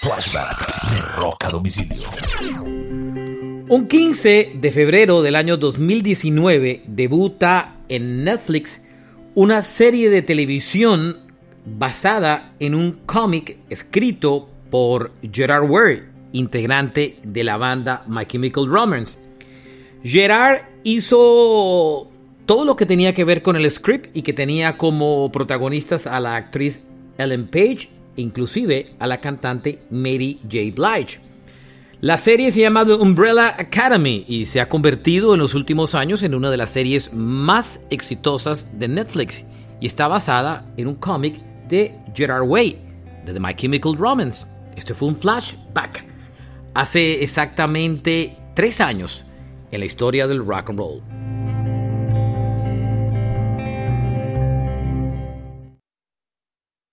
Flashback de Rock a Domicilio. Un 15 de febrero del año 2019 debuta en Netflix una serie de televisión basada en un cómic escrito por Gerard Way, integrante de la banda My Chemical Romance. Gerard hizo todo lo que tenía que ver con el script y que tenía como protagonistas a la actriz Ellen Page, inclusive a la cantante Mary J. Blige. La serie se llama The Umbrella Academy y se ha convertido en los últimos años en una de las series más exitosas de Netflix y está basada en un cómic de Gerard Way, de The My Chemical Romance. Este fue un flashback hace exactamente tres años en la historia del rock and roll.